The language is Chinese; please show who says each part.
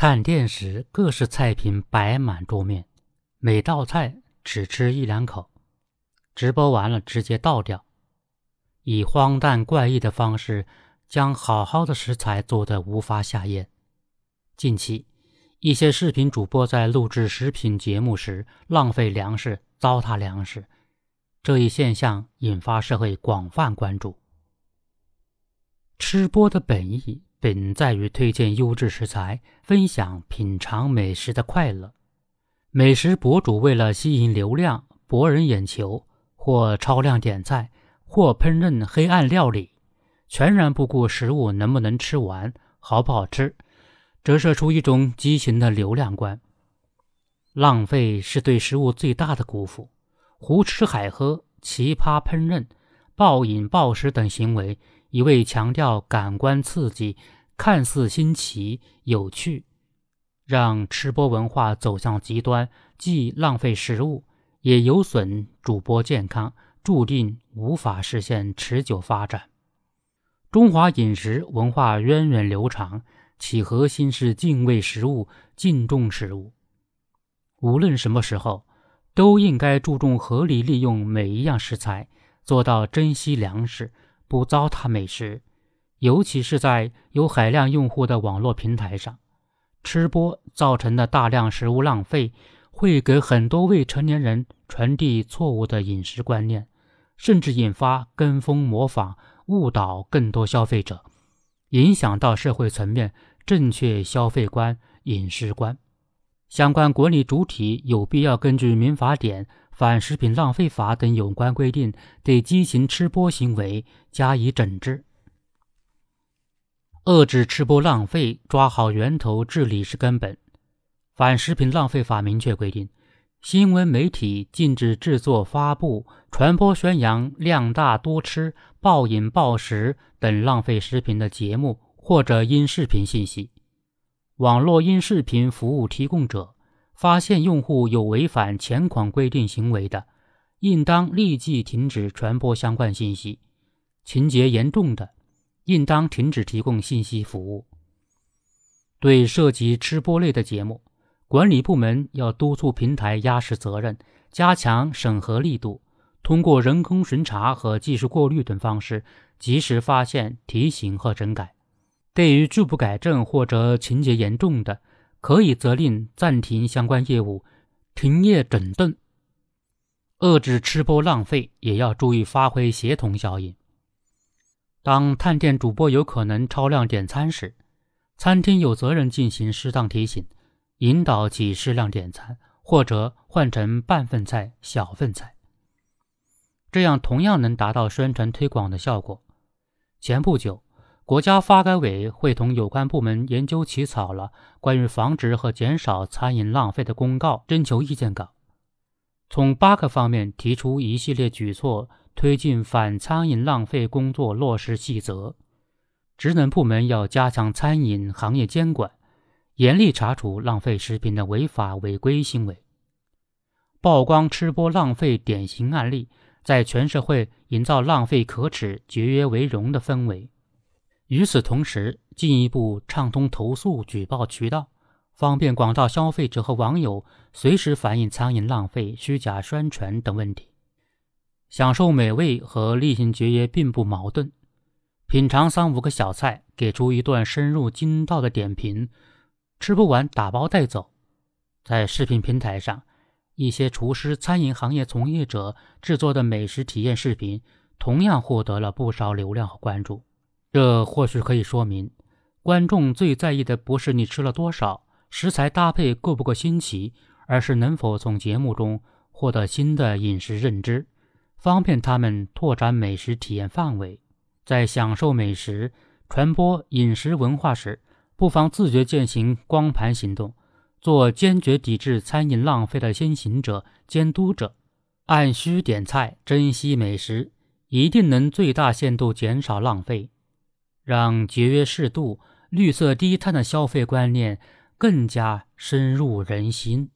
Speaker 1: 探店时，各式菜品摆满桌面，每道菜只吃一两口，直播完了直接倒掉，以荒诞怪异的方式将好好的食材做得无法下咽。近期，一些视频主播在录制食品节目时浪费粮食、糟蹋粮食，这一现象引发社会广泛关注。吃播的本意。本在于推荐优质食材，分享品尝美食的快乐。美食博主为了吸引流量、博人眼球，或超量点菜，或烹饪黑暗料理，全然不顾食物能不能吃完、好不好吃，折射出一种畸形的流量观。浪费是对食物最大的辜负。胡吃海喝、奇葩烹饪、暴饮暴食等行为。一味强调感官刺激，看似新奇有趣，让吃播文化走向极端，既浪费食物，也有损主播健康，注定无法实现持久发展。中华饮食文化源远流长，其核心是敬畏食物、敬重食物。无论什么时候，都应该注重合理利用每一样食材，做到珍惜粮食。不糟蹋美食，尤其是在有海量用户的网络平台上，吃播造成的大量食物浪费，会给很多未成年人传递错误的饮食观念，甚至引发跟风模仿，误导更多消费者，影响到社会层面正确消费观、饮食观。相关管理主体有必要根据《民法典》。反食品浪费法等有关规定，对畸形吃播行为加以整治，遏制吃播浪费，抓好源头治理是根本。反食品浪费法明确规定，新闻媒体禁止制作、发布、传播、宣扬量大多吃、暴饮暴食等浪费食品的节目或者音视频信息。网络音视频服务提供者。发现用户有违反前款规定行为的，应当立即停止传播相关信息；情节严重的，应当停止提供信息服务。对涉及吃播类的节目，管理部门要督促平台压实责任，加强审核力度，通过人工巡查和技术过滤等方式，及时发现、提醒和整改。对于拒不改正或者情节严重的，可以责令暂停相关业务，停业整顿。遏制吃播浪费，也要注意发挥协同效应。当探店主播有可能超量点餐时，餐厅有责任进行适当提醒，引导其适量点餐，或者换成半份菜、小份菜，这样同样能达到宣传推广的效果。前不久。国家发改委会同有关部门研究起草了关于防止和减少餐饮浪费的公告征求意见稿，从八个方面提出一系列举措，推进反餐饮浪费工作落实细则。职能部门要加强餐饮行业监管，严厉查处浪费食品的违法违规行为，曝光吃播浪费典型案例，在全社会营造浪费可耻、节约为荣的氛围。与此同时，进一步畅通投诉举报渠道，方便广大消费者和网友随时反映餐饮浪费、虚假宣传等问题。享受美味和厉行节约并不矛盾。品尝三五个小菜，给出一段深入精到的点评，吃不完打包带走。在视频平台上，一些厨师、餐饮行业从业者制作的美食体验视频，同样获得了不少流量和关注。这或许可以说明，观众最在意的不是你吃了多少，食材搭配够不够新奇，而是能否从节目中获得新的饮食认知，方便他们拓展美食体验范围。在享受美食、传播饮食文化时，不妨自觉践行光盘行动，做坚决抵制餐饮浪费的先行者、监督者，按需点菜，珍惜美食，一定能最大限度减少浪费。让节约适度、绿色低碳的消费观念更加深入人心。